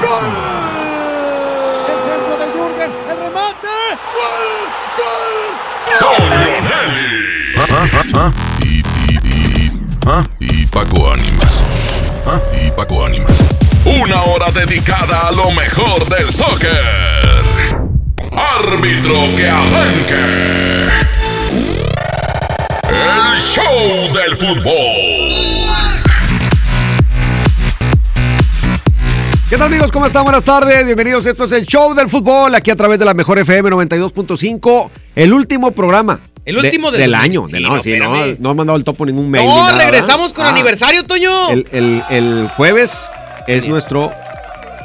¡Gol! El centro de Jürgen, el remate. ¡Gol! ¡Gol! ¡Gol! Y, y, y, ¿ah? y Paco Ánimas. ¿Ah? Y Paco Ánimas. Una hora dedicada a lo mejor del soccer. Árbitro que arranque. El show del fútbol. ¿Qué tal amigos? ¿Cómo están? Buenas tardes, bienvenidos. Esto es el show del fútbol, aquí a través de la mejor FM 92.5, el último programa. El último de- del del año. 2000. de- Sí, no, no, sí, no, no ha mandado el topo ningún mail. No, ni regresamos con Ah, aniversario, Toño. El, el- el jueves es nuestro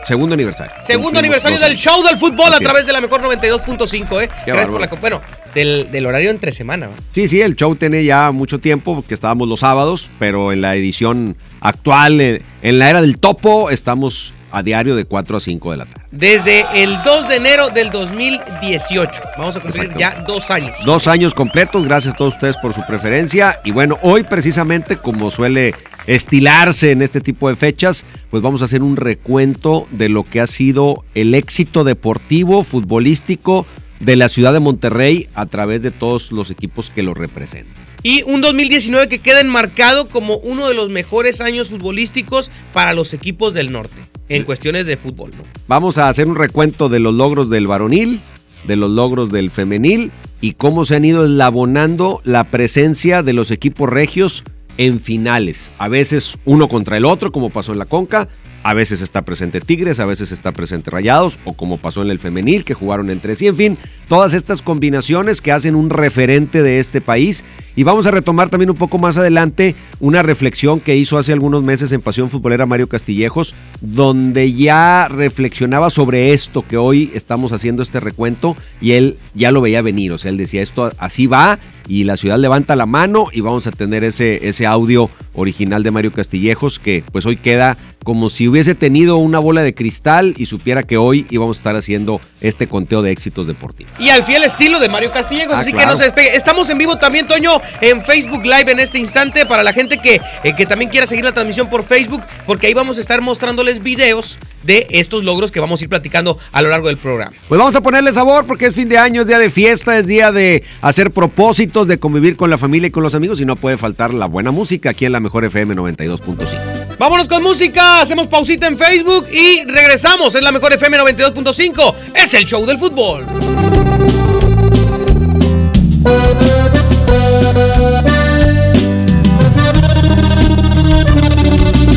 segundo aniversario. Segundo aniversario del show del fútbol Así a es. través de la mejor 92.5, ¿eh? Gracias bárbaro. por la... Bueno, del, del horario entre semana. ¿va? Sí, sí, el show tiene ya mucho tiempo, porque estábamos los sábados, pero en la edición actual, en, en la era del topo, estamos a diario de 4 a 5 de la tarde. Desde el 2 de enero del 2018. Vamos a cumplir ya dos años. Dos años completos, gracias a todos ustedes por su preferencia. Y bueno, hoy precisamente, como suele estilarse en este tipo de fechas, pues vamos a hacer un recuento de lo que ha sido el éxito deportivo, futbolístico de la ciudad de Monterrey a través de todos los equipos que lo representan. Y un 2019 que queda enmarcado como uno de los mejores años futbolísticos para los equipos del norte. En cuestiones de fútbol, ¿no? Vamos a hacer un recuento de los logros del varonil, de los logros del femenil y cómo se han ido eslabonando la presencia de los equipos regios en finales. A veces uno contra el otro, como pasó en la Conca. A veces está presente Tigres, a veces está presente Rayados, o como pasó en el femenil, que jugaron entre sí. En fin, todas estas combinaciones que hacen un referente de este país. Y vamos a retomar también un poco más adelante una reflexión que hizo hace algunos meses en Pasión Futbolera Mario Castillejos, donde ya reflexionaba sobre esto que hoy estamos haciendo este recuento y él ya lo veía venir, o sea, él decía esto así va y la ciudad levanta la mano y vamos a tener ese, ese audio original de Mario Castillejos que pues hoy queda como si hubiese tenido una bola de cristal y supiera que hoy íbamos a estar haciendo este conteo de éxitos deportivos. Y al fiel estilo de Mario Castillejos, Ah, así que no se despegue. Estamos en vivo también, Toño, en Facebook Live en este instante para la gente que, eh, que también quiera seguir la transmisión por Facebook, porque ahí vamos a estar mostrándoles videos de estos logros que vamos a ir platicando a lo largo del programa. Pues vamos a ponerle sabor porque es fin de año, es día de fiesta, es día de hacer propósitos, de convivir con la familia y con los amigos y no puede faltar la buena música aquí en la mejor FM 92.5. Vámonos con música, hacemos pausita en Facebook y regresamos. Es la mejor FM 92.5. Es el show del fútbol.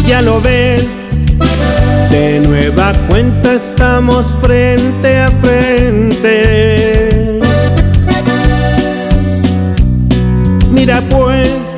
Ya lo ves, de nueva cuenta estamos frente a frente. Mira pues,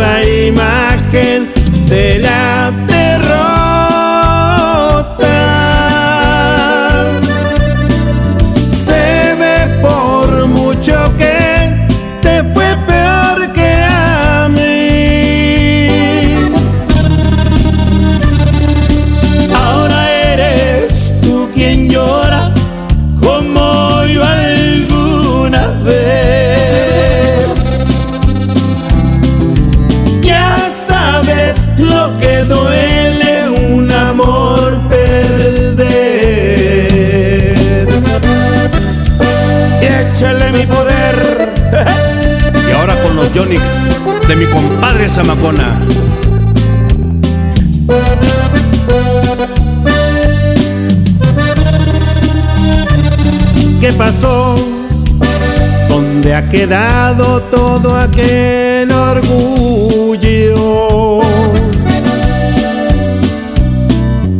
Viva imagen de la échale mi poder. y ahora con los Yonix de mi compadre Zamacona. ¿Qué pasó? ¿Dónde ha quedado todo aquel orgullo?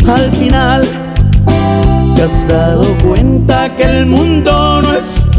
Al final te has dado cuenta que el mundo no es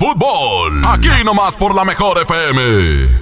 fútbol. Aquí nomás por la mejor FM.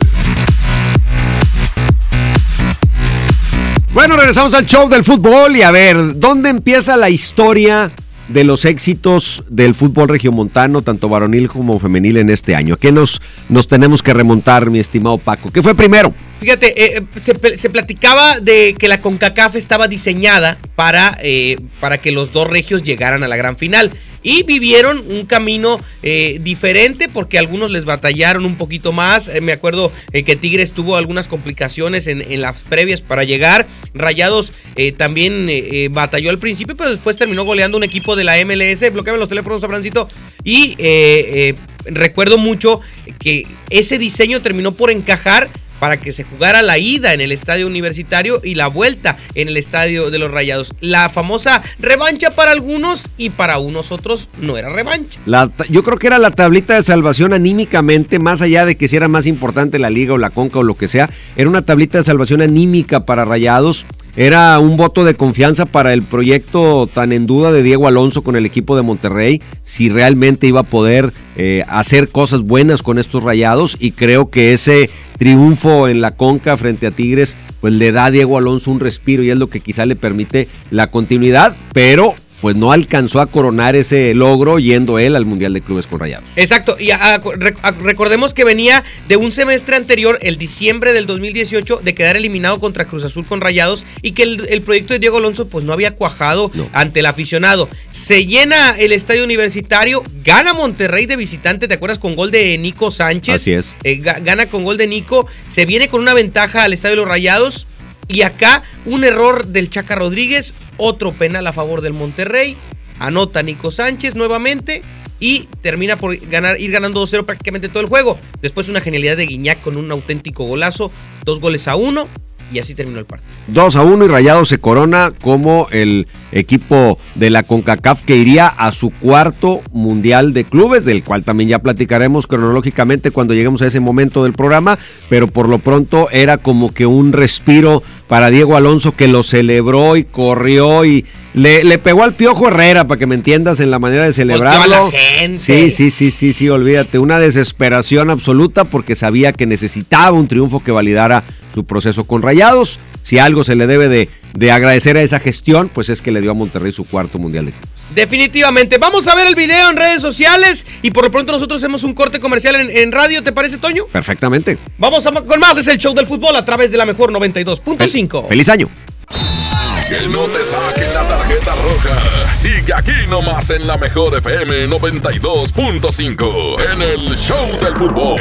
Bueno, regresamos al show del fútbol y a ver, ¿dónde empieza la historia de los éxitos del fútbol regiomontano, tanto varonil como femenil en este año? ¿A qué nos, nos tenemos que remontar, mi estimado Paco? ¿Qué fue primero? Fíjate, eh, se, pe- se platicaba de que la CONCACAF estaba diseñada para, eh, para que los dos regios llegaran a la gran final. Y vivieron un camino eh, diferente porque algunos les batallaron un poquito más. Eh, me acuerdo eh, que Tigres tuvo algunas complicaciones en, las previas para llegar. Rayados eh, también eh, eh, batalló al principio, pero después terminó goleando un equipo de la MLS. Bloqueame los teléfonos, Abrancito. Y eh, eh, recuerdo mucho que ese diseño terminó por encajar para que se jugara la ida en el estadio universitario y la vuelta en el estadio de los Rayados. La famosa revancha para algunos y para unos otros no era revancha. La yo creo que era la tablita de salvación anímicamente, más allá de que si era más importante la liga o la conca o lo que sea, era una tablita de salvación anímica para Rayados. Era un voto de confianza para el proyecto tan en duda de Diego Alonso con el equipo de Monterrey, si realmente iba a poder eh, hacer cosas buenas con estos rayados y creo que ese triunfo en la conca frente a Tigres pues le da a Diego Alonso un respiro y es lo que quizá le permite la continuidad, pero pues no alcanzó a coronar ese logro yendo él al Mundial de Clubes con Rayados. Exacto, y a- a- rec- a- recordemos que venía de un semestre anterior, el diciembre del 2018, de quedar eliminado contra Cruz Azul con Rayados y que el, el proyecto de Diego Alonso pues no había cuajado No. ante el aficionado. Se llena el estadio universitario, gana Monterrey de visitante, ¿te acuerdas? Con gol de Nico Sánchez. Así es. Eh, ga- gana con gol de Nico, se viene con una ventaja al estadio de los Rayados. Y acá un error del Chaca Rodríguez, otro penal a favor del Monterrey. Anota Nico Sánchez nuevamente y termina por ganar, ir ganando 2-0 prácticamente todo el juego. Después una genialidad de Guiñac con un auténtico golazo, dos goles a uno y así terminó el partido. 2 a 1 y Rayados se corona como el equipo de la CONCACAF que iría a su cuarto Mundial de Clubes, del cual también ya platicaremos cronológicamente cuando lleguemos a ese momento del programa, pero por lo pronto era como que un respiro para Diego Alonso que lo celebró y corrió y le, le pegó al Piojo Herrera, para que me entiendas en la manera de celebrarlo. Volteó a la gente. Sí, sí, sí, sí, sí, olvídate. Una desesperación absoluta porque sabía que necesitaba un triunfo que validara su proceso con Rayados. Si algo se le debe de, de agradecer a esa gestión, pues es que le dio a Monterrey su cuarto mundial de clubes. Definitivamente. Vamos a ver el video en redes sociales y por lo pronto nosotros hacemos un corte comercial en, en radio, ¿te parece, Toño? Perfectamente. Vamos a, con más, es el show del fútbol a través de la mejor 92.5. Feliz año. Que no te saquen la tarjeta roja. Sigue aquí nomás en la mejor FM 92.5 en el show del fútbol.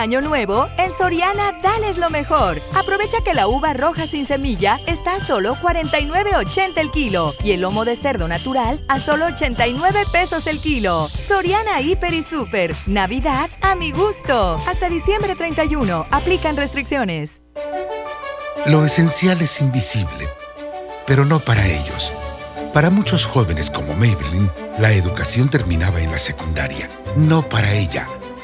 Año nuevo, en Soriana, dales lo mejor. Aprovecha que la uva roja sin semilla está a solo 49.80 el kilo y el lomo de cerdo natural a solo 89 pesos el kilo. Soriana Hiper y Super. Navidad a mi gusto. Hasta diciembre 31. Aplican restricciones. Lo esencial es invisible, pero no para ellos. Para muchos jóvenes como Maybelline, la educación terminaba en la secundaria. No para ella.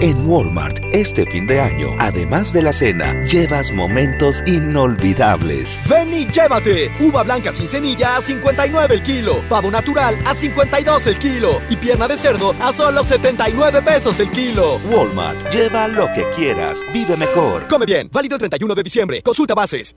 En Walmart, este fin de año, además de la cena, llevas momentos inolvidables. Ven y llévate uva blanca sin semilla a 59 el kilo, pavo natural a 52 el kilo y pierna de cerdo a solo 79 pesos el kilo. Walmart, lleva lo que quieras, vive mejor. Come bien, válido el 31 de diciembre. Consulta bases.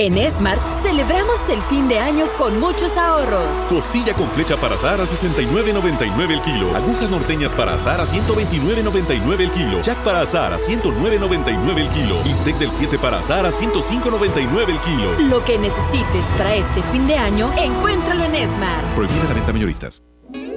En Smart celebramos el fin de año con muchos ahorros. Costilla con flecha para azar a 69.99 el kilo. Agujas norteñas para azar a 129.99 el kilo. Jack para azar a 109.99 el kilo. Bistec del 7 para azar a 105.99 el kilo. Lo que necesites para este fin de año, encuéntralo en Smart. Prohibida la venta mayoristas.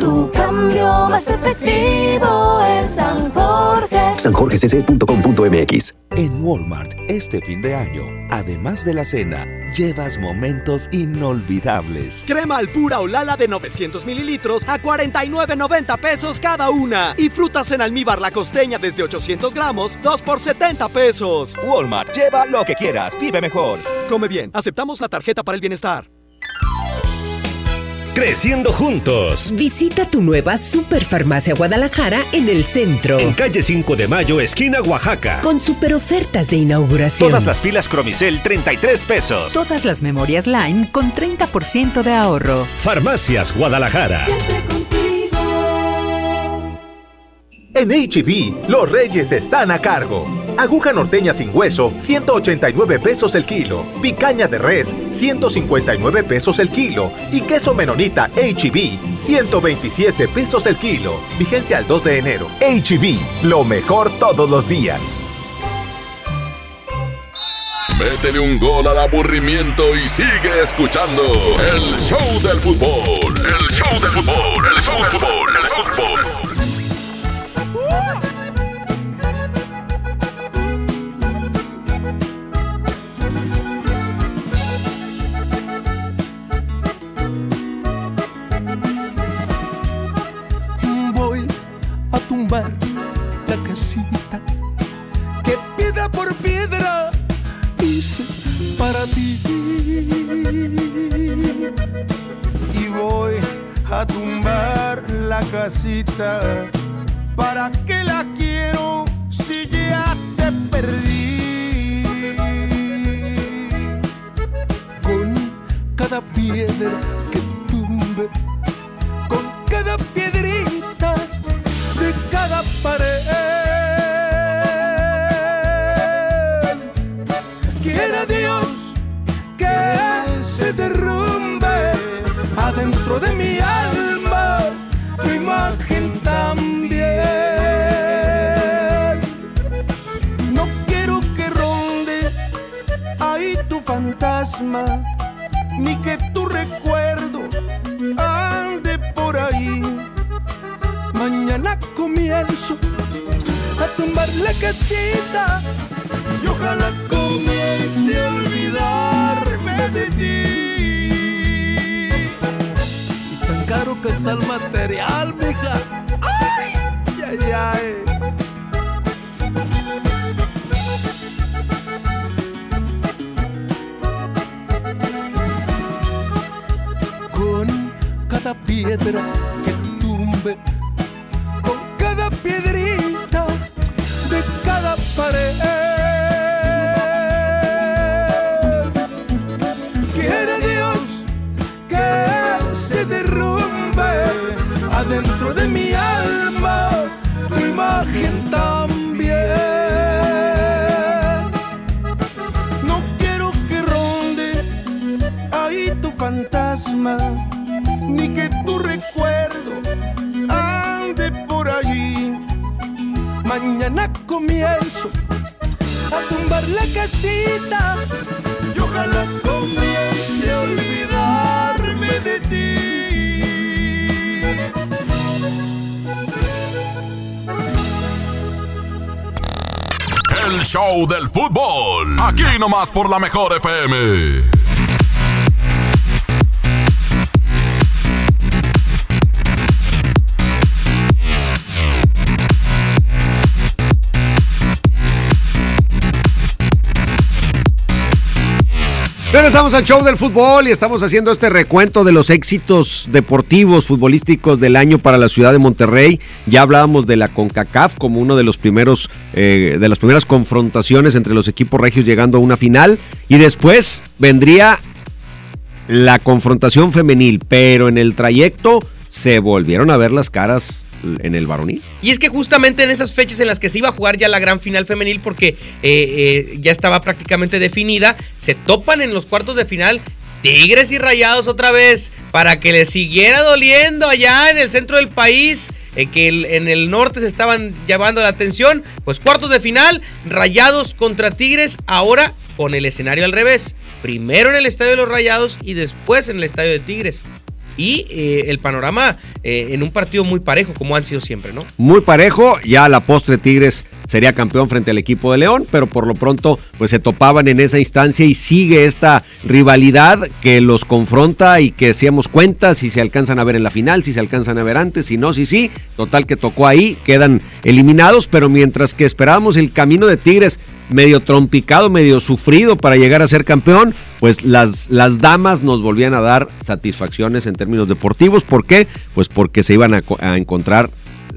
Tu cambio más efectivo es San Jorge. sanjorgecc.com.mx En Walmart, este fin de año, además de la cena, llevas momentos inolvidables. Crema al pura o lala de 900 mililitros a 49.90 pesos cada una. Y frutas en almíbar la costeña desde 800 gramos, 2 por 70 pesos. Walmart, lleva lo que quieras, vive mejor. Come bien, aceptamos la tarjeta para el bienestar. Creciendo juntos. Visita tu nueva Superfarmacia Guadalajara en el centro. En calle 5 de Mayo, esquina Oaxaca. Con super ofertas de inauguración. Todas las pilas Cromicel, 33 pesos. Todas las memorias Lime con 30% de ahorro. Farmacias Guadalajara. En HB, los reyes están a cargo. Aguja norteña sin hueso, 189 pesos el kilo. Picaña de res, 159 pesos el kilo. Y queso menonita HB, 127 pesos el kilo. Vigencia al 2 de enero. HB, lo mejor todos los días. Métele un gol al aburrimiento y sigue escuchando el show del fútbol. El show del fútbol, el show del fútbol, el fútbol. Fantasma, ni que tu recuerdo ande por allí. Mañana comienzo a tumbar la casita y ojalá comience a olvidarme de ti. El show del fútbol. Aquí nomás por la mejor FM. Regresamos al show del fútbol y estamos haciendo este recuento de los éxitos deportivos, futbolísticos del año para la ciudad de Monterrey. Ya hablábamos de la CONCACAF como uno de los primeros, eh, de las primeras confrontaciones entre los equipos regios llegando a una final. Y después vendría la confrontación femenil, pero en el trayecto se volvieron a ver las caras en el varonil. Y es que justamente en esas fechas en las que se iba a jugar ya la gran final femenil, porque eh, eh, ya estaba prácticamente definida, se topan en los cuartos de final Tigres y Rayados otra vez, para que les siguiera doliendo allá en el centro del país. eh, que en el norte se estaban llamando la atención, pues cuartos de final, Rayados contra Tigres, ahora con el escenario al revés. Primero en el estadio de los Rayados y después en el estadio de Tigres. Y eh, el panorama eh, en un partido muy parejo, como han sido siempre, ¿no? Muy parejo, ya la postre Tigres sería campeón frente al equipo de León, pero por lo pronto pues se topaban en esa instancia y sigue esta rivalidad que los confronta y que seamos cuenta si se alcanzan a ver en la final, si se alcanzan a ver antes, si no, si sí, total que tocó ahí, quedan eliminados, pero mientras que esperábamos el camino de Tigres medio trompicado, medio sufrido para llegar a ser campeón, pues las, las damas nos volvían a dar satisfacciones en términos deportivos. ¿Por qué? Pues porque se iban a encontrar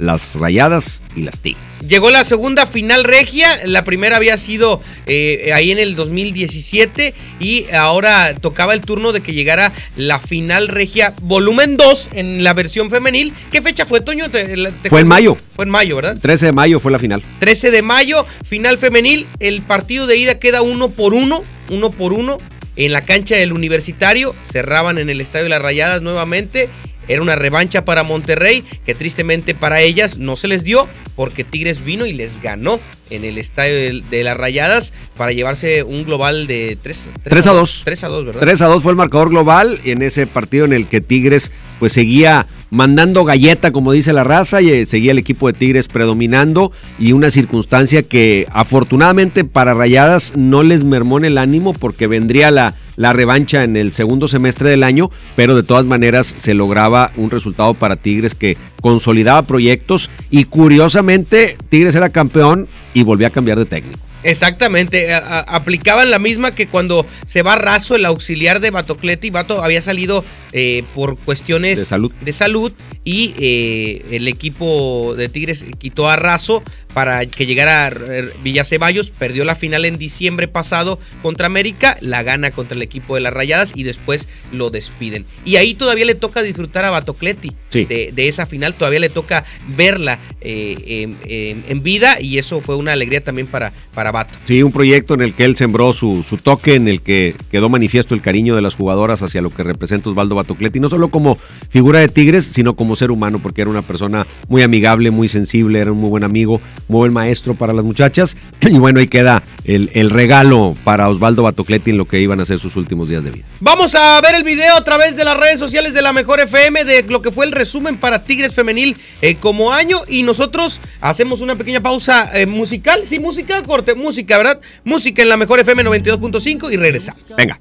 las rayadas y las tigres. Llegó la segunda final regia, la primera había sido eh, ahí en el 2017 y ahora tocaba el turno de que llegara la final regia volumen 2 en la versión femenil. ¿Qué fecha fue, Toño? ¿Te- la- te Fue en mayo. Fue en mayo, ¿verdad? 13 de mayo fue la final. 13 de mayo, final femenil. El partido de ida queda uno por uno, uno por uno. En la cancha del Universitario, cerraban en el Estadio de las Rayadas nuevamente. Era una revancha para Monterrey, que tristemente para ellas no se les dio, porque Tigres vino y les ganó en el Estadio de, las Rayadas para llevarse un global de 3, 3 a 2. 3 a 2, ¿verdad? 3 a 2 fue el marcador global en ese partido en el que Tigres pues seguía mandando galleta, como dice la raza, y eh, seguía el equipo de Tigres predominando y una circunstancia que afortunadamente para Rayadas no les mermó en el ánimo porque vendría la, la revancha en el segundo semestre del año, pero de todas maneras se lograba un resultado para Tigres que consolidaba proyectos y curiosamente Tigres era campeón y volvió a cambiar de técnico. Exactamente, a- a- aplicaban la misma que cuando se va Razo, el auxiliar de Batocleti. Bato había salido eh, por cuestiones De salud. de salud y eh, el equipo de Tigres quitó a Razo para que llegara eh, Villaceballos. Perdió la final en diciembre pasado contra América, la gana contra el equipo de las Rayadas y después lo despiden. Y ahí todavía le toca disfrutar a Batocleti Sí. de, de esa final, todavía le toca verla eh, en vida y eso fue una alegría también para, para Bato. Sí, un proyecto en el que él sembró su, su toque, en el que quedó manifiesto el cariño de las jugadoras hacia lo que representa Osvaldo Batocletti, no solo como figura de Tigres, sino como ser humano, porque era una persona muy amigable, muy sensible, era un muy buen amigo, muy buen maestro para las muchachas. Y bueno, ahí queda el, el regalo para Osvaldo Batocletti en lo que iban a ser sus últimos días de vida. Vamos a ver el video a través de las redes sociales de la Mejor FM de lo que fue el resumen para Tigres Femenil eh, como año y nos nosotros hacemos una pequeña pausa eh, musical. Sí, música, corte, música, ¿verdad? Música en la mejor FM 92.5 y regresamos. Venga.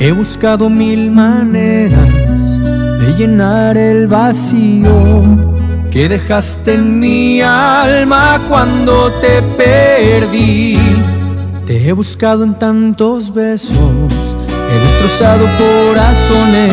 He buscado mil maneras de llenar el vacío que dejaste en mi alma cuando te perdí. Te he buscado en tantos besos, he destrozado corazones,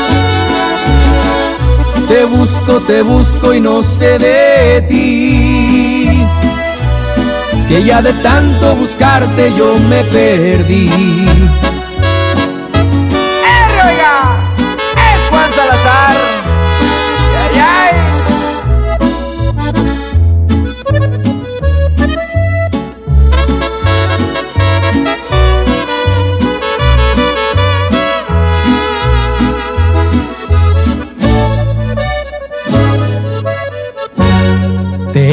Te busco, te busco y no sé de ti. Que ya de tanto buscarte yo me perdí.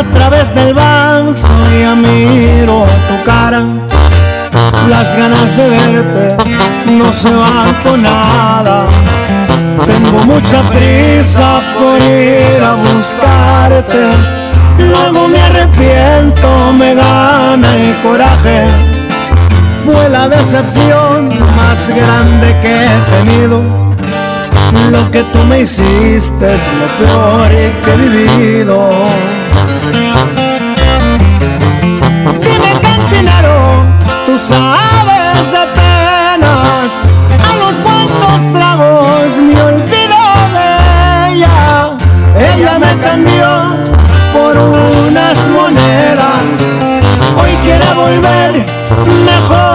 A través del vaso ya miro tu cara, las ganas de verte no se van con nada. Tengo mucha prisa por ir a buscarte, luego me arrepiento, me gana el coraje fue la decepción más grande que he tenido. Lo que tú me hiciste es lo peor que he vivido. Dime cantinero, tú sabes de penas. A los cuantos tragos me olvido de ella. Ella me cambió por unas monedas. Hoy quiere volver, mejor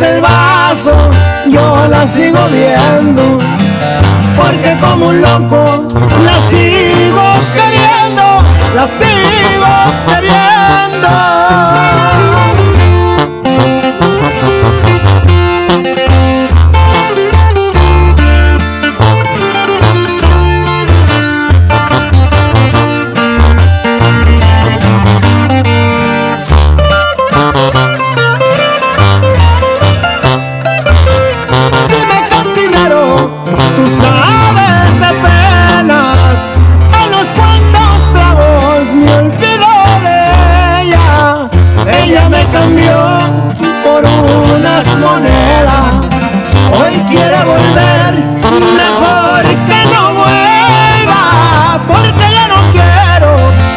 del vaso yo la sigo viendo, porque como un loco la sigo queriendo, la sigo queriendo.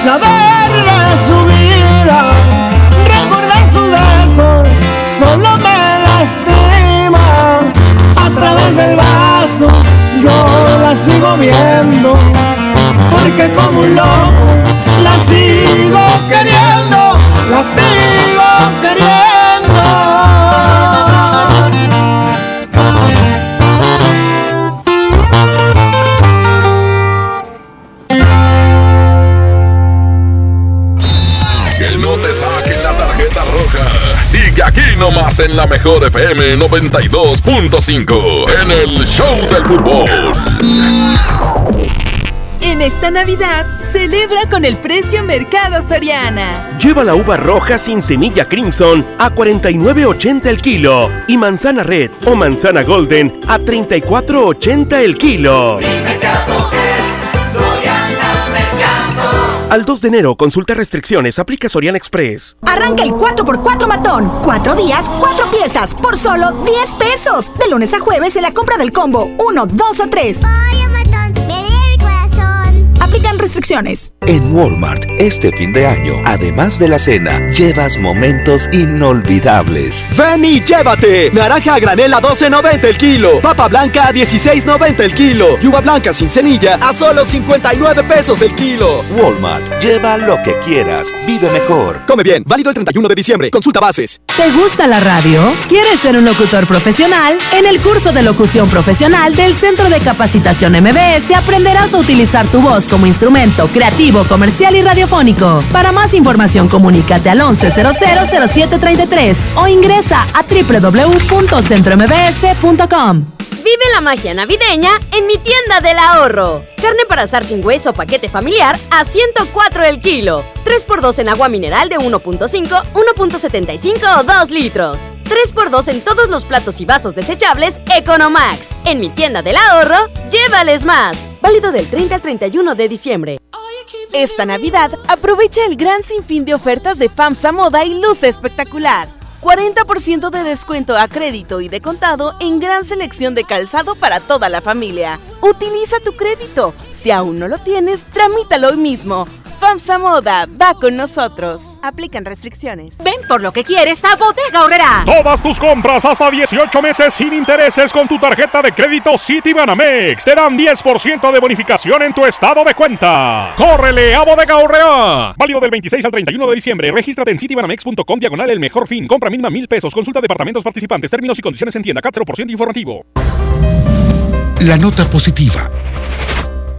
saber de su vida, recordar su beso, solo me lastima. A través del vaso yo la sigo viendo, porque como un loco la sigo queriendo, la sigo queriendo. En la mejor FM 92.5 en el Show del Fútbol. En esta Navidad, celebra con el precio Mercado Soriana. Lleva la uva roja sin semilla Crimson a 49.80 el kilo y manzana red o manzana golden a 34.80 el kilo. Al 2 de enero, consulta restricciones, aplica Soriana Express. Arranca el 4x4 matón. 4 días, 4 piezas, por solo 10 pesos. De lunes a jueves en la compra del combo 1, 2 o 3. Aplican restricciones. En Walmart, este fin de año, además de la cena, llevas momentos inolvidables. Ven y llévate. Naranja a granel a 12.90 el kilo. Papa blanca a 16.90 el kilo. Y uva blanca sin semilla a solo 59 pesos el kilo. Walmart, lleva lo que quieras, vive mejor. Come bien, válido el 31 de diciembre. Consulta bases. ¿Te gusta la radio? ¿Quieres ser un locutor profesional? En el curso de locución profesional del Centro de Capacitación MBS aprenderás a utilizar tu voz como instrumento creativo, comercial y radiofónico. Para más información, comunícate al 11000733 o ingresa a www.centrombs.com. Vive la magia navideña en mi tienda del ahorro. Carne para asar sin hueso paquete familiar a 104 el kilo. 3x2 en agua mineral de 1.5, 1.75 o 2 litros. 3x2 en todos los platos y vasos desechables Economax. En mi tienda del ahorro, llévales más. Válido del 30 al 31 de diciembre. Esta Navidad, aprovecha el gran sinfín de ofertas de FAMSA Moda y luce espectacular. 40% de descuento a crédito y de contado en gran selección de calzado para toda la familia. Utiliza tu crédito. Si aún no lo tienes, tramítalo hoy mismo. FAMSA Moda va con nosotros. Aplican restricciones. Ven por lo que quieres a Bodega Horrera. Todas tus compras hasta 18 meses sin intereses con tu tarjeta de crédito Citibanamex te dan 10% de bonificación en tu estado de cuenta. ¡Córrele a Bodega Horrera! Válido del 26 al 31 de diciembre. Regístrate en citibanamex.com diagonal el mejor fin. Compra mínima mil pesos. Consulta departamentos participantes. Términos y condiciones en tienda. CAT 0% informativo. La nota positiva.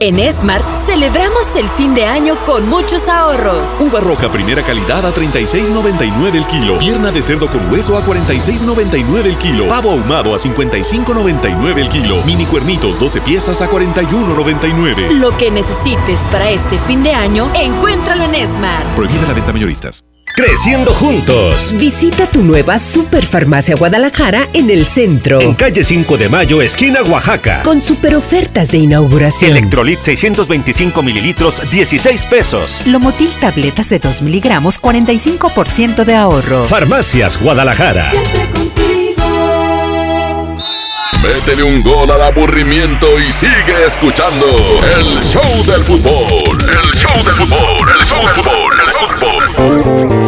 En Smart celebramos el fin de año con muchos ahorros. Uva roja primera calidad a 36.99 el kilo. Pierna de cerdo con hueso a 46.99 el kilo. Pavo ahumado a 55.99 el kilo. Mini cuernitos 12 piezas a 41.99. Lo que necesites para este fin de año, encuéntralo en Smart. Prohibida la venta mayoristas. Creciendo juntos. Visita tu nueva Superfarmacia Guadalajara en el centro. En calle 5 de Mayo, esquina Oaxaca. Con super ofertas de inauguración. Electrolit 625 mililitros, 16 pesos. Lomotil tabletas de 2 miligramos, 45% de ahorro. Farmacias Guadalajara. Métele un gol al aburrimiento y sigue escuchando el show del fútbol. El show del fútbol. El show del fútbol. El show del fútbol.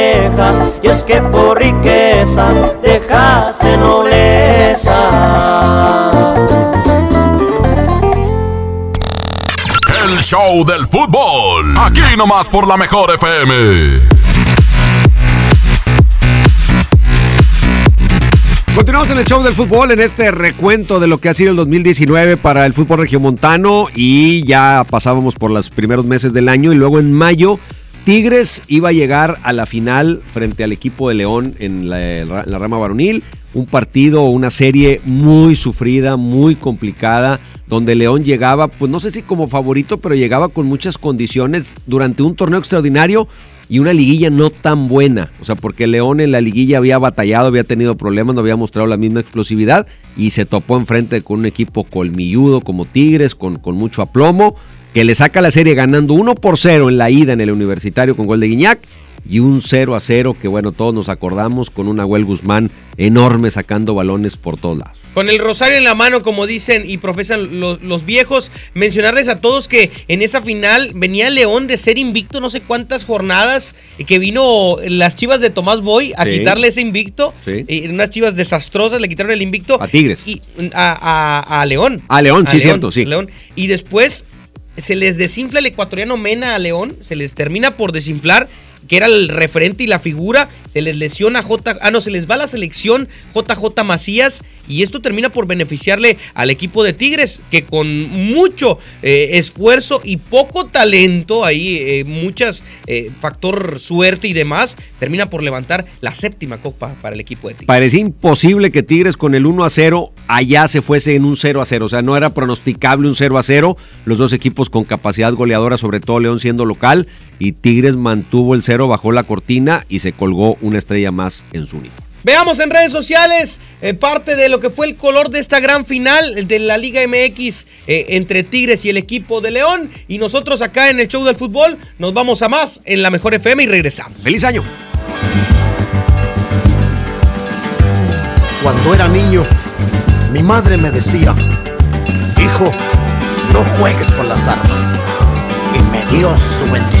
y es que por riqueza dejaste nobleza. El show del fútbol. Aquí nomás por la mejor FM. Continuamos en el show del fútbol, en este recuento de lo que ha sido el 2019 para el fútbol regiomontano y ya pasábamos por los primeros meses del año y luego en mayo Tigres iba a llegar a la final frente al equipo de León en la, rama varonil, un partido, una serie muy sufrida, muy complicada, donde León llegaba, pues no sé si como favorito, pero llegaba con muchas condiciones durante un torneo extraordinario y una liguilla no tan buena. O sea, porque León en la liguilla había batallado, había tenido problemas, no había mostrado la misma explosividad y se topó enfrente con un equipo colmilludo como Tigres, con mucho aplomo, que le saca la serie ganando 1 por 0 en la ida en el universitario con gol de Guiñac y un 0 a 0 que bueno, todos nos acordamos con un Nahuel Guzmán enorme sacando balones por todos lados. Con el rosario en la mano, como dicen y profesan los, los, viejos, mencionarles a todos que en esa final venía León de ser invicto no sé cuántas jornadas, y que vino las chivas de Tomás Boy a Sí. quitarle ese invicto, Sí. y unas chivas desastrosas le quitaron el invicto. A Tigres. Y, a, a- a León. A León, sí, cierto, sí. León. Y después se les desinfla el ecuatoriano Mena a León, se les termina por desinflar, que era el referente y la figura, se les lesiona J, ah no, se les va la selección JJ Macías y esto termina por beneficiarle al equipo de Tigres, que con mucho eh, esfuerzo y poco talento, ahí eh, muchas eh, factor suerte y demás, termina por levantar la séptima copa para el equipo de Tigres. Parecía imposible que Tigres con el 1 a 0 allá se fuese en un 0 a 0. O sea, no era pronosticable un 0 a 0. Los dos equipos con capacidad goleadora, sobre todo León siendo local. Y Tigres mantuvo el 0, bajó la cortina y se colgó una estrella más en su uniforme. Veamos en redes sociales eh, parte de lo que fue el color de esta gran final de la Liga MX eh, entre Tigres y el equipo de León. Y nosotros acá en el show del fútbol nos vamos a más en la mejor FM y regresamos. ¡Feliz año! Cuando era niño, mi madre me decía, hijo, no juegues con las armas. Y me dio su bendición.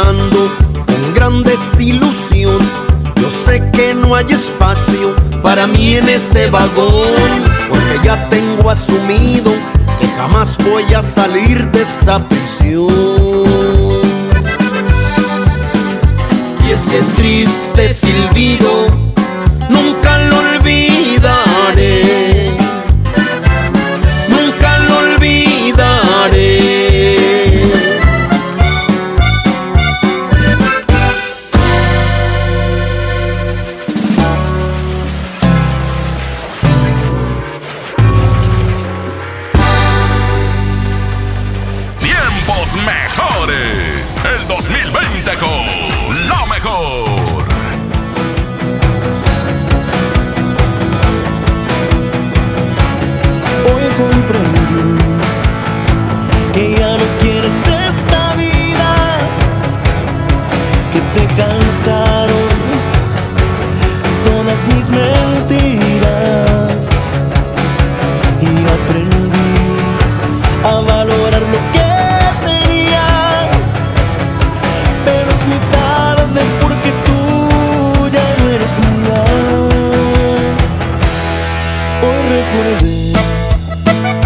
Terminando con gran desilusión. Yo sé que no hay espacio para mí en ese vagón, porque ya tengo asumido que jamás voy a salir de esta prisión. Y ese triste silbido nunca lo olvidaré. Nunca lo olvidaré.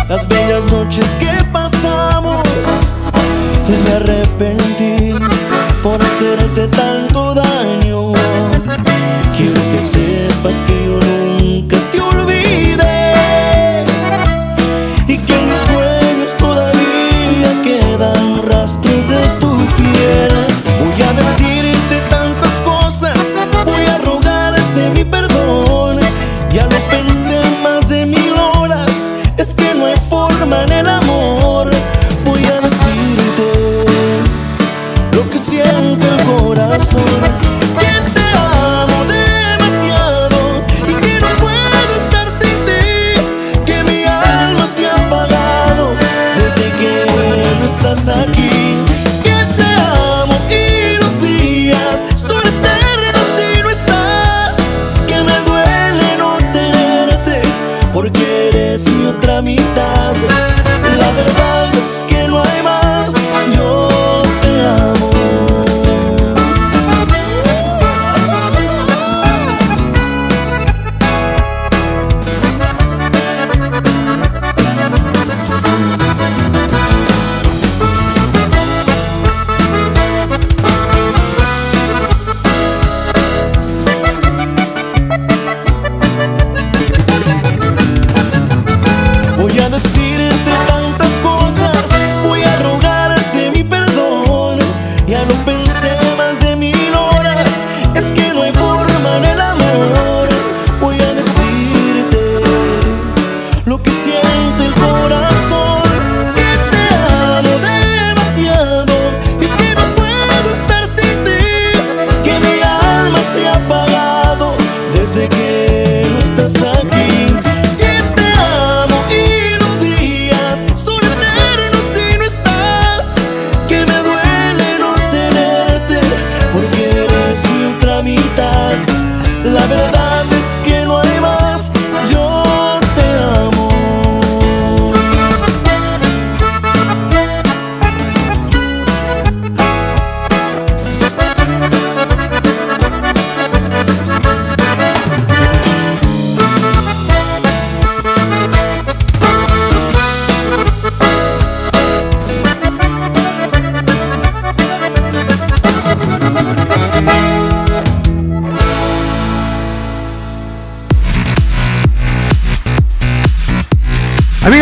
Las bellas noches que pasamos y me arrepentí por hacerte tanto daño. Quiero que sepas que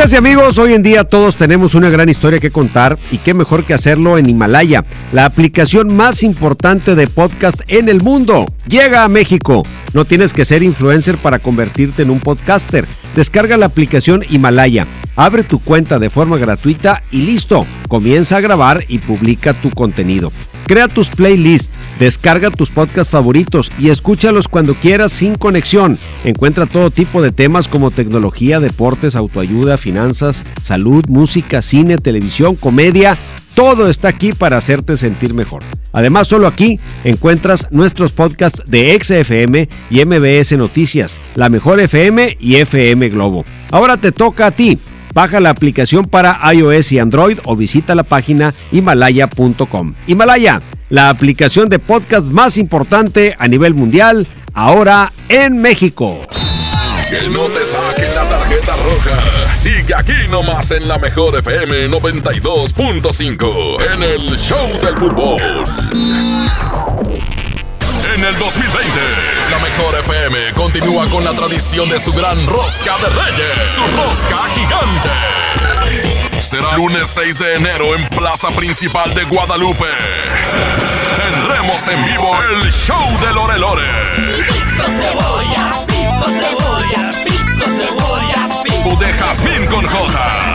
Amigas y amigos, hoy en día todos tenemos una gran historia que contar y qué mejor que hacerlo en Himalaya, la aplicación más importante de podcast en el mundo. Llega a México. No tienes que ser influencer para convertirte en un podcaster. Descarga la aplicación Himalaya, abre tu cuenta de forma gratuita y listo. Comienza a grabar y publica tu contenido. Crea tus playlists, descarga tus podcasts favoritos y escúchalos cuando quieras sin conexión. Encuentra todo tipo de temas como tecnología, deportes, autoayuda, finanzas, salud, música, cine, televisión, comedia. Todo está aquí para hacerte sentir mejor. Además, solo aquí encuentras nuestros podcasts de XFM y MBS Noticias, La Mejor FM y FM Globo. Ahora te toca a ti. Baja la aplicación para iOS y Android o visita la página himalaya.com. Himalaya, la aplicación de podcast más importante a nivel mundial, ahora en México. Que no te saquen la tarjeta roja. Sigue aquí nomás en la mejor FM 92.5 en el Show del Fútbol. En el 2020, la mejor FM continúa con la tradición de su gran rosca de reyes, su rosca gigante. Será lunes 6 de enero en Plaza Principal de Guadalupe. Tendremos en vivo el show de Lore Lore. Pico cebolla, pico cebolla, pico cebolla, pico. de Jazmín con J.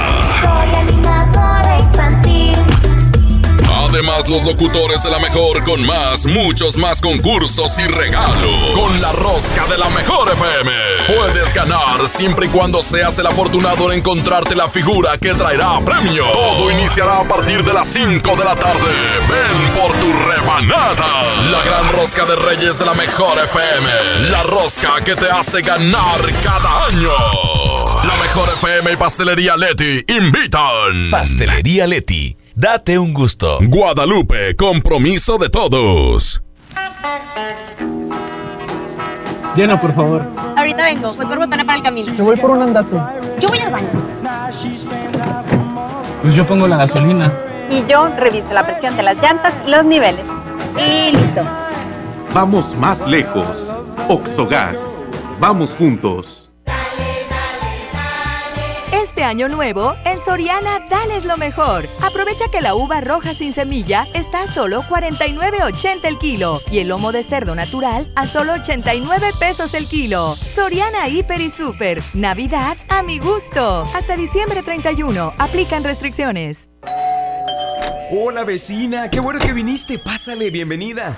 Además, los locutores de la mejor con más, muchos más concursos y regalos. Con la rosca de la mejor FM. Puedes ganar siempre y cuando seas el afortunado en encontrarte la figura que traerá premio. Todo iniciará a partir de las 5 de la tarde. Ven por tu rebanada. La gran rosca de Reyes de la mejor FM. La rosca que te hace ganar cada año. La mejor FM y Pastelería Leti invitan. Pastelería Leti. Date un gusto. Guadalupe, compromiso de todos. Llena, por favor. Ahorita vengo, voy por botana para el camino. Yo voy por un andate. Yo voy al baño. Pues yo pongo la gasolina. Y yo reviso la presión de las llantas y los niveles. Y listo. Vamos más lejos. Oxogas. Vamos juntos. Año nuevo, en Soriana, dales lo mejor. Aprovecha que la uva roja sin semilla está a solo 49.80 el kilo y el lomo de cerdo natural a solo 89 pesos el kilo. Soriana Hiper y Super. Navidad a mi gusto. Hasta diciembre 31. Aplican restricciones. Hola vecina, qué bueno que viniste. Pásale, bienvenida.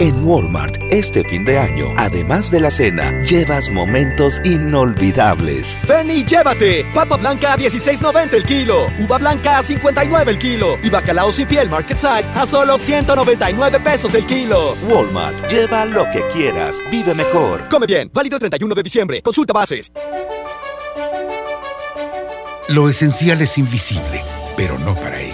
En Walmart, este fin de año, además de la cena, llevas momentos inolvidables. Ven y llévate. Papa blanca a 16.90 el kilo. Uva blanca a 59 el kilo. Y bacalao sin piel Market Side a solo 199 pesos el kilo. Walmart, lleva lo que quieras, vive mejor. Come bien. Válido el 31 de diciembre. Consulta bases. Lo esencial es invisible, pero no para ellos.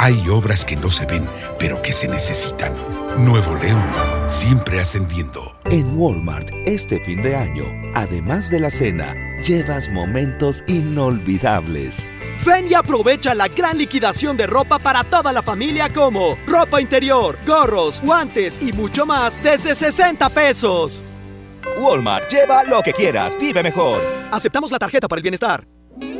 Hay obras que no se ven, pero que se necesitan. Nuevo León, siempre ascendiendo. En Walmart, este fin de año, además de la cena, llevas momentos inolvidables. Ven y aprovecha la gran liquidación de ropa para toda la familia como ropa interior, gorros, guantes y mucho más desde 60 pesos. Walmart, lleva lo que quieras, vive mejor. Aceptamos la tarjeta para el bienestar.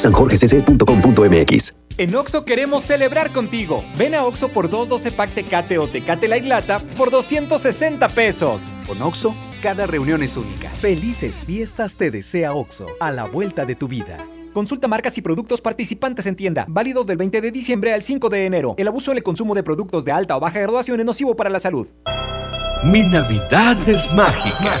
sanjorgecc.com.mx En Oxo queremos celebrar contigo. Ven a Oxo por 212 pack Tecate o Tecate Light Lata por 260 pesos. Con Oxo, cada reunión es única. Felices fiestas te desea Oxo, a la vuelta de tu vida. Consulta marcas y productos participantes en tienda. Válido del 20 de diciembre al 5 de enero. El abuso en el consumo de productos de alta o baja graduación es nocivo para la salud. Mi Navidad es mágica.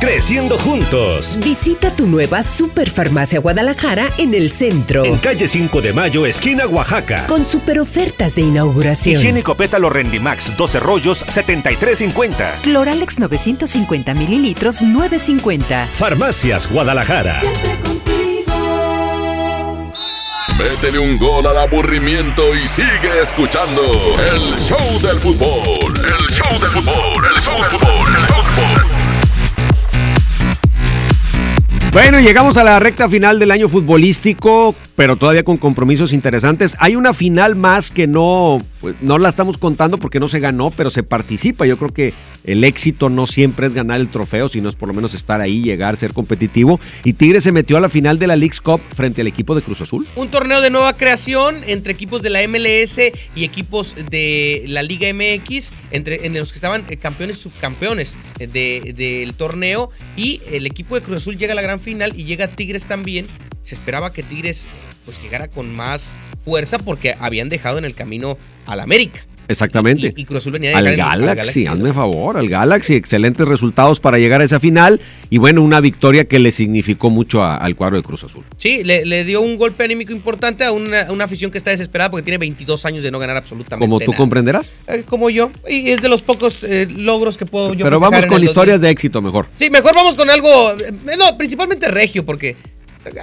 Creciendo juntos. Visita tu nueva Superfarmacia Guadalajara en el centro. En calle 5 de Mayo, esquina Oaxaca. Con super ofertas de inauguración. Higiénico pétalo Rendimax 12 rollos 73.50. Cloralex 950 mililitros 9.50. Farmacias Guadalajara. Métele un gol al aburrimiento y sigue escuchando el show del fútbol. El show del fútbol. El show del fútbol. El show del fútbol. Bueno, llegamos a la recta final del año futbolístico, pero todavía con compromisos interesantes. Hay una final más que no, pues, no la estamos contando porque no se ganó, pero se participa. Yo creo que el éxito no siempre es ganar el trofeo, sino es por lo menos estar ahí, llegar, ser competitivo. Y Tigre se metió a la final de la League's Cup frente al equipo de Cruz Azul. Un torneo de nueva creación entre equipos de la MLS y equipos de la Liga MX, entre, en los que estaban eh, campeones y subcampeones eh, de- del torneo. Y el equipo de Cruz Azul llega a la gran final y llega Tigres también. Se esperaba que Tigres pues llegara con más fuerza porque habían dejado en el camino al América. Exactamente. Y, y Cruz Azul venía de al dejar en- al Galaxy, hazme favor, al Galaxy, excelentes resultados para llegar a esa final y bueno, una victoria que le significó mucho a- al cuadro de Cruz Azul. Sí, le, le dio un golpe anímico importante a una, una afición que está desesperada porque tiene 22 años de no ganar absolutamente Como tú nada. comprenderás. Eh, como yo. Y es de los pocos eh, logros que puedo yo Pero vamos con el historias de éxito mejor. 2000. Sí, mejor vamos con algo. eh, No, principalmente regio, porque.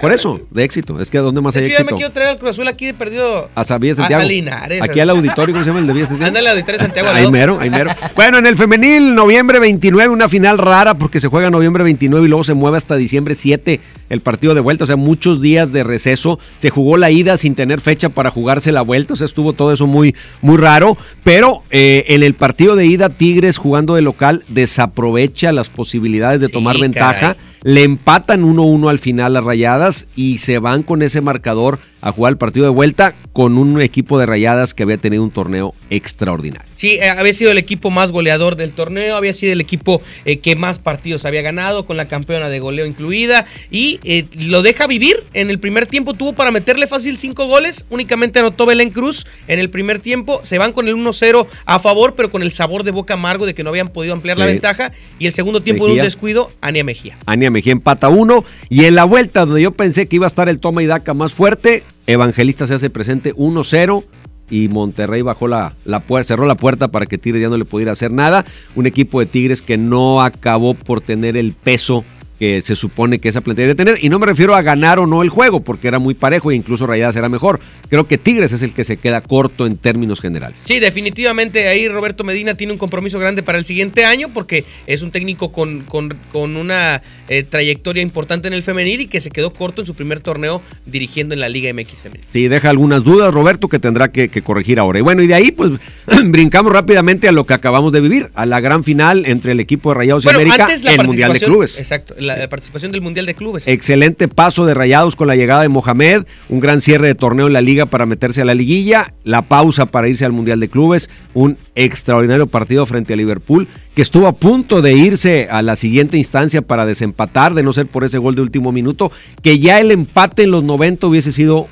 Por eso, de éxito. Es que ¿a dónde más De hay hecho, ya me éxito? quiero traer al Cruz Azul aquí de perdido. A a- Santiago. a Linares. Aquí al auditorio, ¿cómo se llama el de Villa Santiago? Anda al auditorio Santiago. Ahí mero, ahí mero. Bueno, en el femenil, noviembre 29, una final rara porque se juega noviembre 29 y luego se mueve hasta diciembre 7 el partido de vuelta, o sea, muchos días de receso. Se jugó la ida sin tener fecha para jugarse la vuelta, o sea, estuvo todo eso muy, muy raro. Pero eh, en el partido de ida, Tigres jugando de local desaprovecha las posibilidades de tomar ventaja. caray. Le empatan 1-1 al final las rayadas y se van con ese marcador a jugar el partido de vuelta con un equipo de rayadas que había tenido un torneo extraordinario. Sí, eh, había sido el equipo más goleador del torneo, había sido el equipo eh, que más partidos había ganado, con la campeona de goleo incluida, y eh, lo deja vivir. En el primer tiempo tuvo para meterle fácil cinco goles, únicamente anotó Belén Cruz en el primer tiempo, se van con el 1-0 a favor, pero con el sabor de boca amargo de que no habían podido ampliar la ventaja, y el segundo tiempo en un descuido, Ania Mejía. Ania Mejía empata uno y en la vuelta donde yo pensé que iba a estar el toma y daca más fuerte, Evangelista se hace presente 1-0 y Monterrey bajó la, puerta, cerró la puerta para que Tigres ya no le pudiera hacer nada. Un equipo de Tigres que no acabó por tener el peso que se supone que esa plantilla debe tener. Y no me refiero a ganar o no el juego, porque era muy parejo e incluso Rayadas era mejor. Creo que Tigres es el que se queda corto en términos generales. Sí, definitivamente ahí Roberto Medina tiene un compromiso grande para el siguiente año porque es un técnico con, con- con una eh, trayectoria importante en el femenil y que se quedó corto en su primer torneo dirigiendo en la Liga MX femenil. Sí, deja algunas dudas, Roberto, que tendrá que, que corregir ahora. Y bueno, y de ahí, pues, brincamos rápidamente a lo que acabamos de vivir, a la gran final entre el equipo de Rayados y América, antes la el Mundial de Clubes. Exacto, la, participación del Mundial de Clubes. Excelente paso de Rayados con la llegada de Mohamed, un gran cierre de torneo en la liga para meterse a la liguilla, la pausa para irse al Mundial de Clubes, un extraordinario partido frente a Liverpool que estuvo a punto de irse a la siguiente instancia para desempatar, de no ser por ese gol de último minuto, que ya el empate en los 90 hubiese sido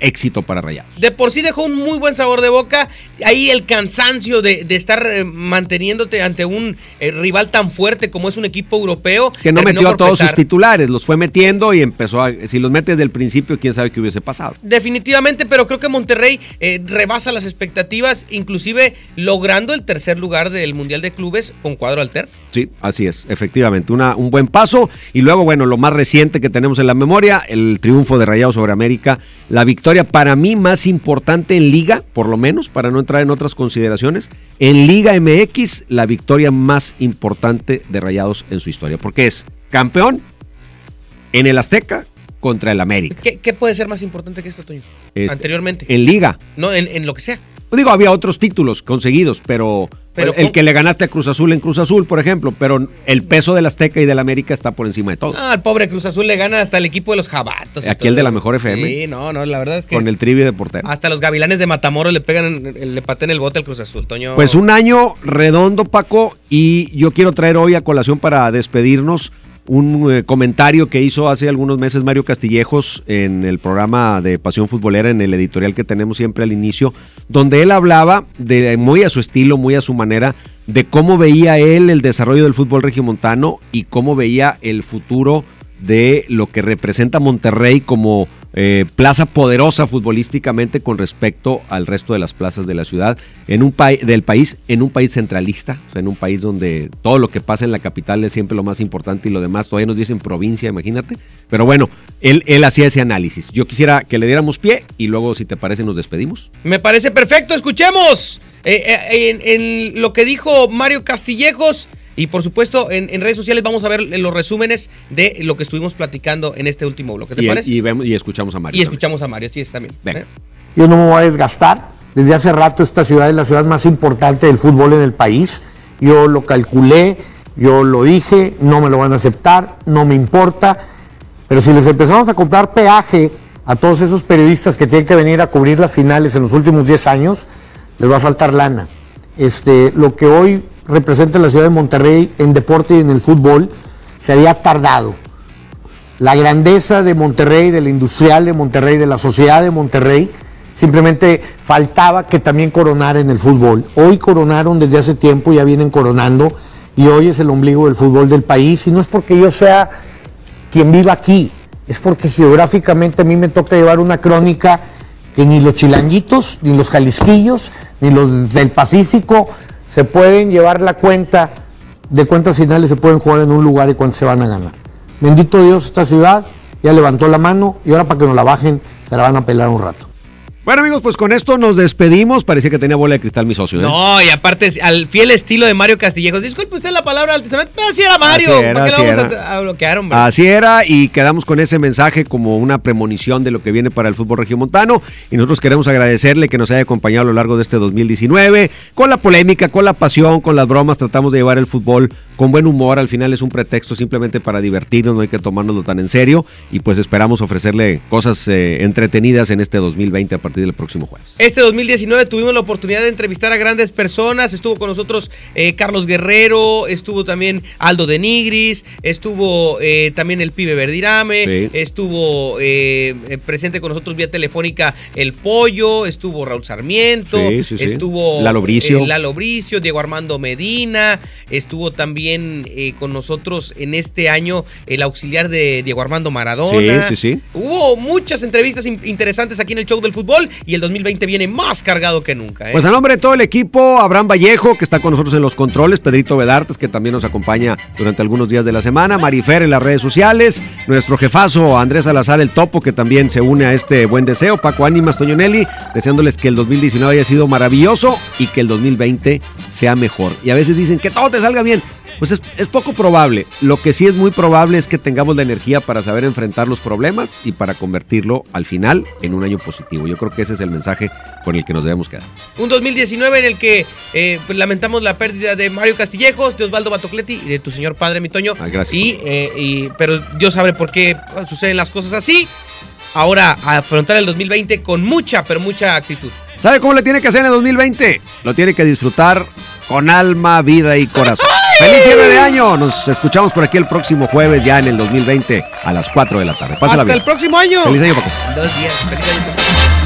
éxito para Rayados. De por sí dejó un muy buen sabor de boca. Ahí el cansancio de, de estar eh, manteniéndote ante un eh, rival tan fuerte como es un equipo europeo. Que no metió a todos sus titulares, los fue metiendo y empezó a, si los metes desde el principio, quién sabe qué hubiese pasado. Definitivamente, pero creo que Monterrey eh, rebasa las expectativas, inclusive logrando el tercer lugar del Mundial de Clubes con cuadro alterno. Sí, así es, efectivamente, una, un buen paso. Y luego, bueno, lo más reciente que tenemos en la memoria, el triunfo de Rayados sobre América, la victoria para mí más importante en Liga, por lo menos, para no entrar en otras consideraciones, en Liga MX, la victoria más importante de Rayados en su historia, porque es campeón en el Azteca contra el América. ¿Qué, qué puede ser más importante que esto, Toño? Este, Anteriormente. En liga. No, en, en lo que sea. Digo, había otros títulos conseguidos, pero, Pero el que le ganaste a Cruz Azul en Cruz Azul, por ejemplo, pero el peso del Azteca y del América está por encima de todo. Ah, el pobre Cruz Azul le gana hasta el equipo de los jabatos. Aquí el de la mejor FM. Sí, no, no, la verdad es que Con el trivi de portero. hasta los gavilanes de Matamoros le pegan, le patean el bote al Cruz Azul, Toño. Pues un año redondo, Paco, y yo quiero traer hoy a colación para despedirnos un eh, comentario que hizo hace algunos meses Mario Castillejos en el programa de Pasión Futbolera, en el editorial que tenemos siempre al inicio, donde él hablaba de muy a su estilo, muy a su manera, de cómo veía él el desarrollo del fútbol regiomontano y cómo veía el futuro de lo que representa Monterrey como eh, plaza poderosa futbolísticamente con respecto al resto de las plazas de la ciudad en un país del país en un país centralista o sea, en un país donde todo lo que pasa en la capital es siempre lo más importante y lo demás todavía nos dicen provincia imagínate. Pero bueno él él hacía ese análisis. Yo quisiera que le diéramos pie y luego si te parece nos despedimos. Me parece perfecto, escuchemos. Eh, eh, en, en lo que dijo Mario Castillejos y por supuesto en, en redes sociales vamos a ver los resúmenes de lo que estuvimos platicando en este último bloque, ¿te y, parece? y vemos y escuchamos a Mario Y también. escuchamos a Mario, sí, está bien. Venga. ¿eh? Yo no me voy a desgastar. Desde hace rato esta ciudad es la ciudad más importante del fútbol en el país. Yo lo calculé, yo lo dije, no me lo van a aceptar, no me importa. Pero si les empezamos a comprar peaje a todos esos periodistas que tienen que venir a cubrir las finales en los últimos 10 años, les va a faltar lana. Este, lo que hoy representa la ciudad de Monterrey en deporte y en el fútbol se había tardado la grandeza de Monterrey, de la industrial de Monterrey, de la sociedad de Monterrey, simplemente faltaba que también coronara en el fútbol. Hoy coronaron desde hace tiempo, ya vienen coronando, y hoy es el ombligo del fútbol del país, y no es porque yo sea quien viva aquí, es porque geográficamente a mí me toca llevar una crónica que ni los chilanguitos, ni los jalisquillos, ni los del Pacífico se pueden llevar la cuenta de cuántas finales se pueden jugar en un lugar y cuántas se van a ganar. Bendito Dios, esta ciudad ya levantó la mano y ahora para que nos la bajen se la van a pelar un rato. Bueno amigos, pues con esto nos despedimos. Parecía que tenía bola de cristal mi socio. ¿eh? No, y aparte al fiel estilo de Mario Castillejos. Disculpe usted la palabra pero así era Mario. Así era, ¿Para qué así le vamos era. a, a bloquear, hombre? Así era, y quedamos con ese mensaje como una premonición de lo que viene para el fútbol regiomontano. Y nosotros queremos agradecerle que nos haya acompañado a lo largo de este 2019, con la polémica, con la pasión, con las bromas. Tratamos de llevar el fútbol con buen humor. Al final es un pretexto simplemente para divertirnos, no hay que tomárnoslo tan en serio. Y pues esperamos ofrecerle cosas eh, entretenidas en este 2020 a partir del próximo jueves. Este 2019 tuvimos la oportunidad de entrevistar a grandes personas. Estuvo con nosotros eh, Carlos Guerrero, estuvo también Aldo de Nigris, estuvo eh, también el pibe Verdirame, Sí. estuvo presente con nosotros vía telefónica El Pollo, estuvo Raúl Sarmiento, Sí, sí, sí. estuvo Lalo Bricio. Lalo Bricio, Diego Armando Medina, estuvo también eh, con nosotros en este año el auxiliar de Diego Armando Maradona. Sí, sí, sí. Hubo muchas entrevistas in- interesantes aquí en el show del fútbol y el 2020 viene más cargado que nunca. ¿eh? Pues a nombre de todo el equipo, Abraham Vallejo, que está con nosotros en los controles, Pedrito Vedartes, que también nos acompaña durante algunos días de la semana, Marifer en las redes sociales, nuestro jefazo Andrés Salazar, el topo, que también se une a este buen deseo, Paco Ánimas, Toñonelli, deseándoles que el 2019 haya sido maravilloso y que el 2020 sea mejor. Y a veces dicen que todo te salga bien. Pues es, es poco probable. Lo que sí es muy probable es que tengamos la energía para saber enfrentar los problemas y para convertirlo al final en un año positivo. Yo creo que ese es el mensaje con el que nos debemos quedar. Un 2019 en el que eh, pues, lamentamos la pérdida de Mario Castillejos, de Osvaldo Batocletti y de tu señor padre, mi Toño. Ah, gracias. Y, eh, y- pero Dios sabe por qué suceden las cosas así. Ahora, a afrontar el 2020 con mucha, pero mucha actitud. ¿Sabe cómo le tiene que hacer en el 2020? Lo tiene que disfrutar con alma, vida y corazón. ¡Feliz cierre de año! Nos escuchamos por aquí el próximo jueves, ya en el 2020, a las 4 de la tarde. Pásala Hasta bien. el próximo año. Feliz año, Paco. Dos días. Feliz año.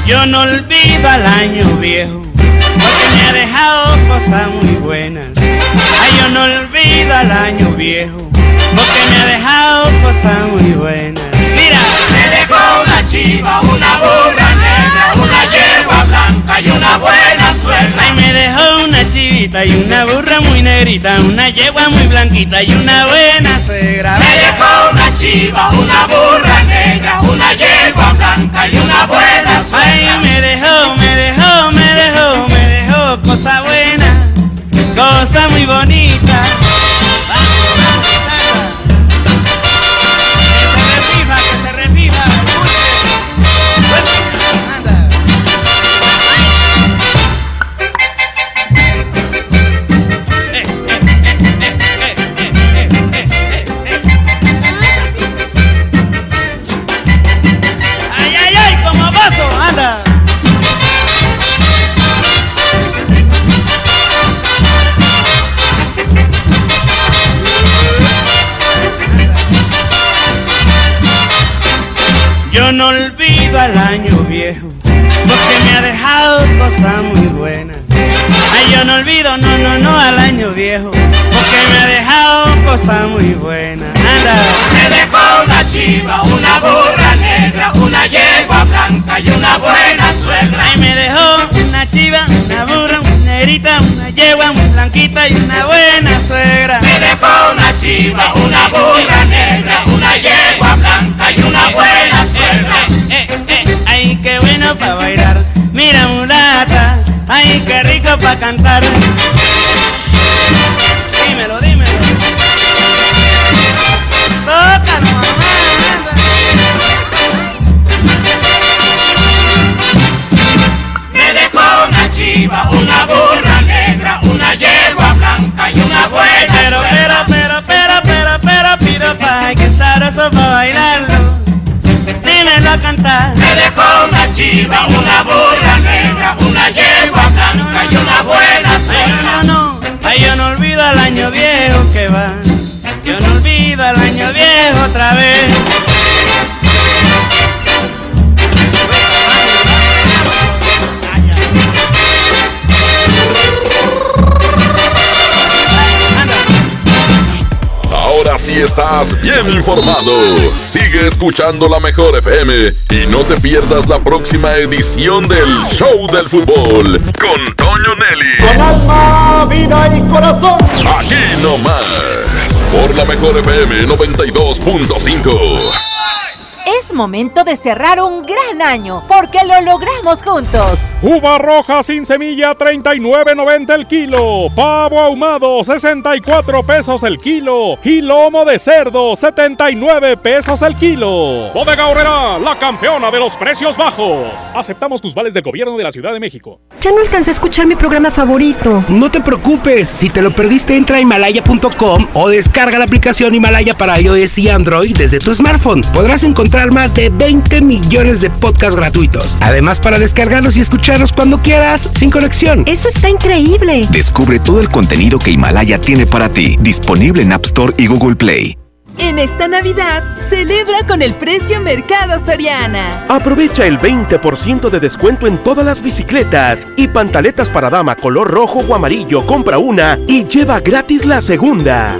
Yo no olvido al año viejo, porque me ha dejado cosas muy buenas. Ay, yo no olvido al año viejo, porque me ha dejado cosas muy buenas. Mira, Me dejó una chiva, una burra negra, una yegua blanca y una buena suegra. ay, me dejó una chivita y una burra muy negrita, una yegua muy blanquita y una buena suegra. Me dejó una chiva, una burra negra, una yegua blanca y una chiva, una burra, una negrita, una yegua, una blanquita y una buena suegra. Me dejó una chiva, una burra negra, una yegua blanca y una buena suegra. Eh, eh, eh, ay, qué bueno para bailar. Mira, mulata, ay, qué rico para cantar. Chiva, una burra negra, una yegua blanca y una buena Pero, pero, pero, pero, pero, pero, pido pa' que sabroso pa' bailarlo. Dímelo a cantar. Me dejó una chiva, una burra negra, una yegua blanca y una buena suegra. No, no, ay, yo no olvido al año viejo que va. Yo no olvido al año viejo otra vez. Estás bien informado. Sigue escuchando la mejor FM y no te pierdas la próxima edición del Show del Fútbol con Toño Nelly. Con alma, vida y corazón. Aquí nomás, por la mejor FM 92.5. Es momento de cerrar un gran año porque lo logramos juntos. Uva roja sin semilla 39.90 el kilo. Pavo ahumado 64 pesos el kilo. Y lomo de cerdo 79 pesos el kilo. Bodega Horrera, la campeona de los precios bajos. Aceptamos tus vales del gobierno de la Ciudad de México. Ya no alcancé a escuchar mi programa favorito. No te preocupes, si te lo perdiste entra a himalaya.com o descarga la aplicación Himalaya para iOS y Android desde tu smartphone. Podrás encontrar más de 20 millones de podcasts gratuitos. Además para descargarlos y escucharlos cuando quieras, sin conexión. Eso está increíble. Descubre todo el contenido que Himalaya tiene para ti, disponible en App Store y Google Play. En esta Navidad, celebra con el precio Mercado Soriana. Aprovecha el 20% de descuento en todas las bicicletas y pantaletas para dama color rojo o amarillo. Compra una y lleva gratis la segunda.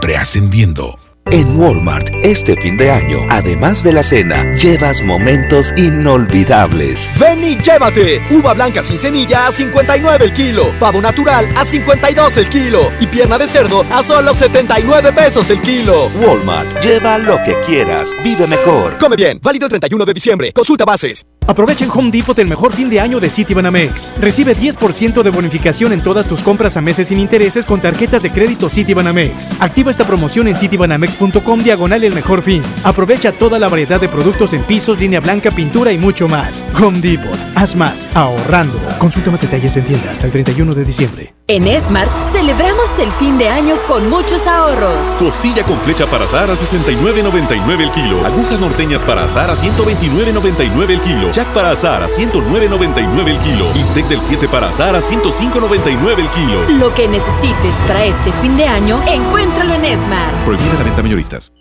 ascendiendo. En Walmart, este fin de año, además de la cena, llevas momentos inolvidables. Ven y llévate uva blanca sin semilla a 59 el kilo, pavo natural a 52 el kilo y pierna de cerdo a solo 79 pesos el kilo. Walmart, lleva lo que quieras, vive mejor. Come bien, válido el 31 de diciembre. Consulta bases. Aprovecha en Home Depot el mejor fin de año de Citibanamex. Recibe 10% de bonificación en todas tus compras a meses sin intereses con tarjetas de crédito Citibanamex. Activa esta promoción en citibanamex.com diagonal el mejor fin. Aprovecha toda la variedad de productos en pisos, línea blanca, pintura y mucho más. Home Depot. Haz más ahorrando. Consulta más detalles en tienda hasta el 31 de diciembre. En Smart celebramos el fin de año con muchos ahorros. Costilla con flecha para asar a 69.99 el kilo. Agujas norteñas para asar a 129.99 el kilo. Jack para asar a 109.99 el kilo. Bistec del 7 para asar a 105.99 el kilo. Lo que necesites para este fin de año, encuéntralo en Smart. Prohibida la venta mayoristas.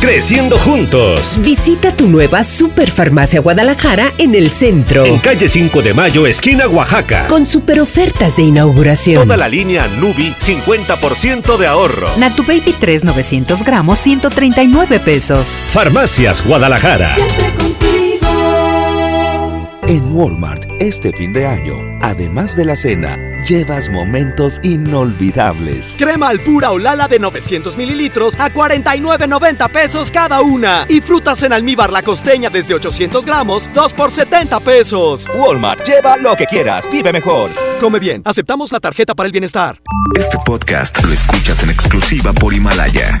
Creciendo juntos. Visita tu nueva Superfarmacia Guadalajara en el centro. En calle 5 de Mayo, esquina Oaxaca. Con super ofertas de inauguración. Toda la línea Nubi, 50% de ahorro. Natu Baby 3 900 gramos, 139 pesos. Farmacias Guadalajara. En Walmart, este fin de año, además de la cena, llevas momentos inolvidables. Crema al pura o lala de 900 mililitros a 49.90 pesos cada una. Y frutas en almíbar la costeña desde 800 gramos, 2 por 70 pesos. Walmart, lleva lo que quieras, vive mejor. Come bien, aceptamos la tarjeta para el bienestar. Este podcast lo escuchas en exclusiva por Himalaya.